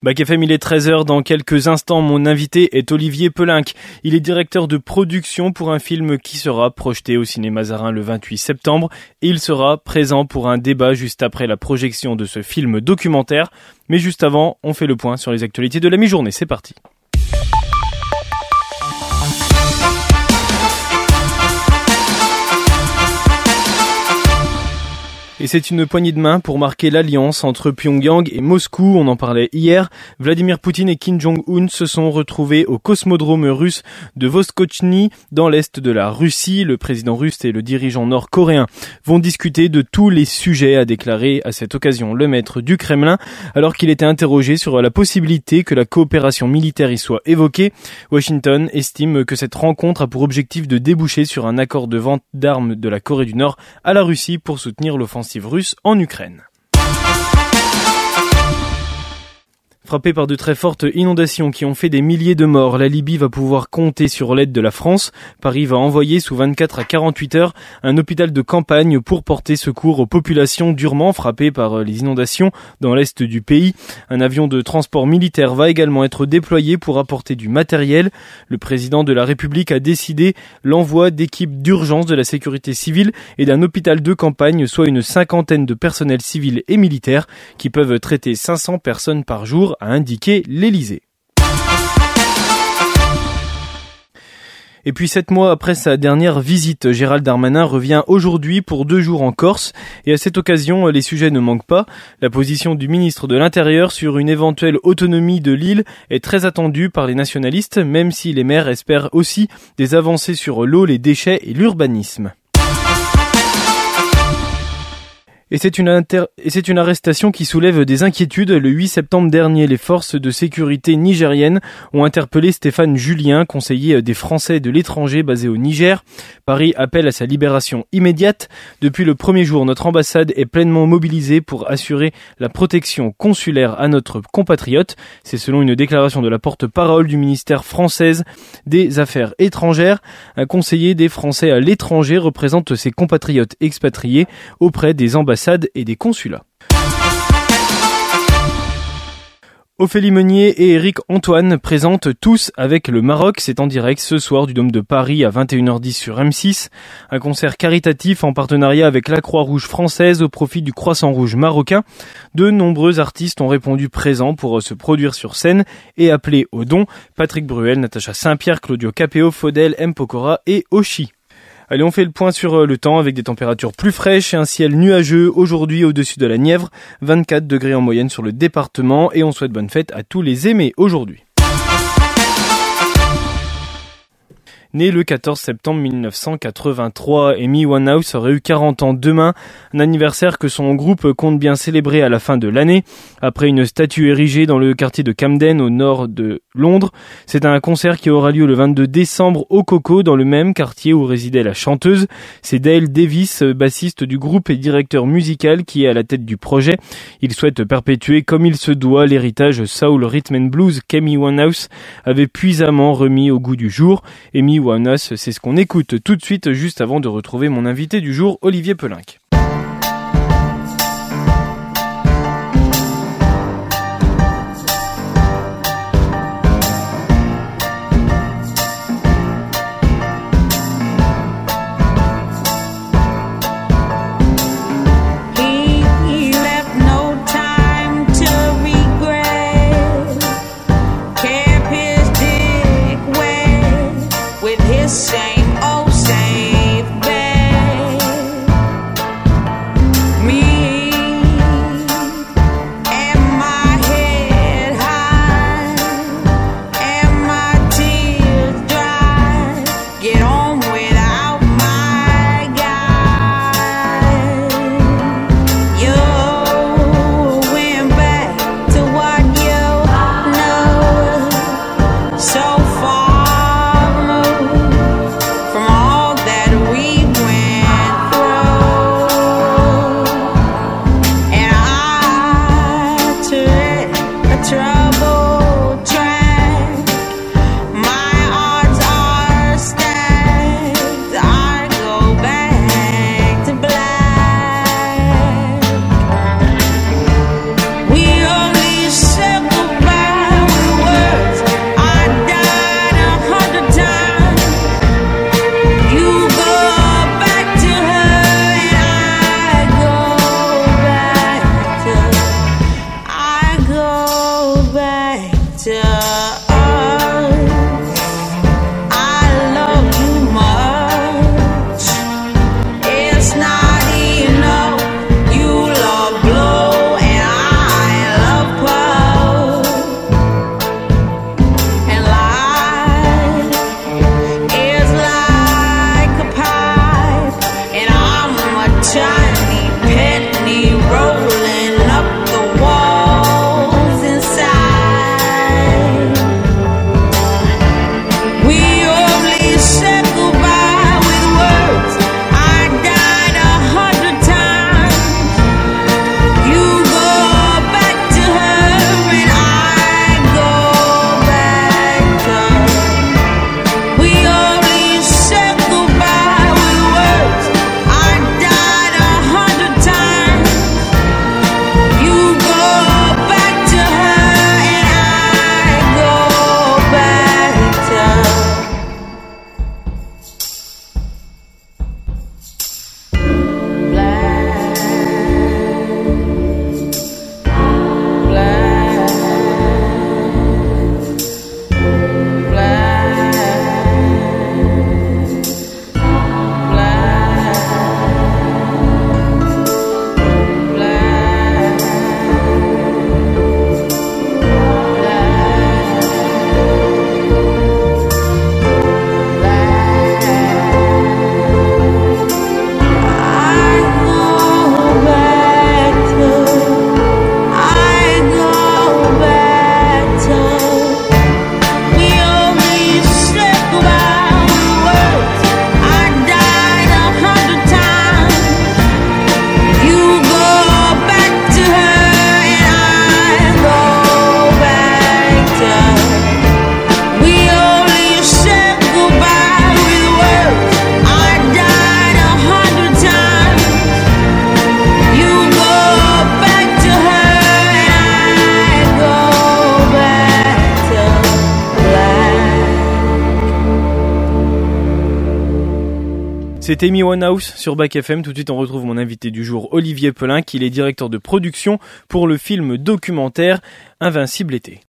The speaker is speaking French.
Bac FM, il est 13h. Dans quelques instants, mon invité est Olivier Pelinck. Il est directeur de production pour un film qui sera projeté au cinéma Zarin le 28 septembre. Et il sera présent pour un débat juste après la projection de ce film documentaire. Mais juste avant, on fait le point sur les actualités de la mi-journée. C'est parti. Et c'est une poignée de main pour marquer l'alliance entre Pyongyang et Moscou. On en parlait hier. Vladimir Poutine et Kim Jong-un se sont retrouvés au cosmodrome russe de Voskochny dans l'est de la Russie. Le président russe et le dirigeant nord-coréen vont discuter de tous les sujets, a déclaré à cette occasion le maître du Kremlin, alors qu'il était interrogé sur la possibilité que la coopération militaire y soit évoquée. Washington estime que cette rencontre a pour objectif de déboucher sur un accord de vente d'armes de la Corée du Nord à la Russie pour soutenir l'offensive russe en Ukraine. Frappé par de très fortes inondations qui ont fait des milliers de morts, la Libye va pouvoir compter sur l'aide de la France. Paris va envoyer sous 24 à 48 heures un hôpital de campagne pour porter secours aux populations durement frappées par les inondations dans l'est du pays. Un avion de transport militaire va également être déployé pour apporter du matériel. Le président de la République a décidé l'envoi d'équipes d'urgence de la sécurité civile et d'un hôpital de campagne, soit une cinquantaine de personnels civils et militaires qui peuvent traiter 500 personnes par jour a indiqué l'Elysée. Et puis sept mois après sa dernière visite, Gérald Darmanin revient aujourd'hui pour deux jours en Corse. Et à cette occasion, les sujets ne manquent pas. La position du ministre de l'Intérieur sur une éventuelle autonomie de l'île est très attendue par les nationalistes, même si les maires espèrent aussi des avancées sur l'eau, les déchets et l'urbanisme. Et c'est une, arrestation qui soulève des inquiétudes. Le 8 septembre dernier, les forces de sécurité nigériennes ont interpellé Stéphane Julien, conseiller des Français de l'étranger basé au Niger. Paris appelle à sa libération immédiate. Depuis le premier jour, notre ambassade est pleinement mobilisée pour assurer la protection consulaire à notre compatriote. C'est selon une déclaration de la porte-parole du ministère française des Affaires étrangères. Un conseiller des Français à l'étranger représente ses compatriotes expatriés auprès des ambassades et des consulats. Ophélie Meunier et Eric Antoine présentent tous avec le Maroc. C'est en direct ce soir du Dôme de Paris à 21h10 sur M6. Un concert caritatif en partenariat avec la Croix-Rouge française au profit du Croissant Rouge marocain. De nombreux artistes ont répondu présents pour se produire sur scène et appeler au don. Patrick Bruel, Natacha Saint-Pierre, Claudio Capeo, Faudel, M. Pokora et Oshi. Allez, on fait le point sur euh, le temps avec des températures plus fraîches et un ciel nuageux aujourd'hui au-dessus de la Nièvre, 24 degrés en moyenne sur le département et on souhaite bonne fête à tous les aimés aujourd'hui. Né le 14 septembre 1983, Amy Winehouse aurait eu 40 ans demain, un anniversaire que son groupe compte bien célébrer à la fin de l'année. Après une statue érigée dans le quartier de Camden au nord de Londres, c'est un concert qui aura lieu le 22 décembre au Coco dans le même quartier où résidait la chanteuse. C'est Dale Davis, bassiste du groupe et directeur musical qui est à la tête du projet. Il souhaite perpétuer comme il se doit l'héritage soul rhythm and blues qu'Amy Winehouse avait puissamment remis au goût du jour. C'est ce qu'on écoute tout de suite juste avant de retrouver mon invité du jour, Olivier Pelinck. C'était Mi One House sur Back FM. Tout de suite, on retrouve mon invité du jour, Olivier Pelin, qui est directeur de production pour le film documentaire Invincible été.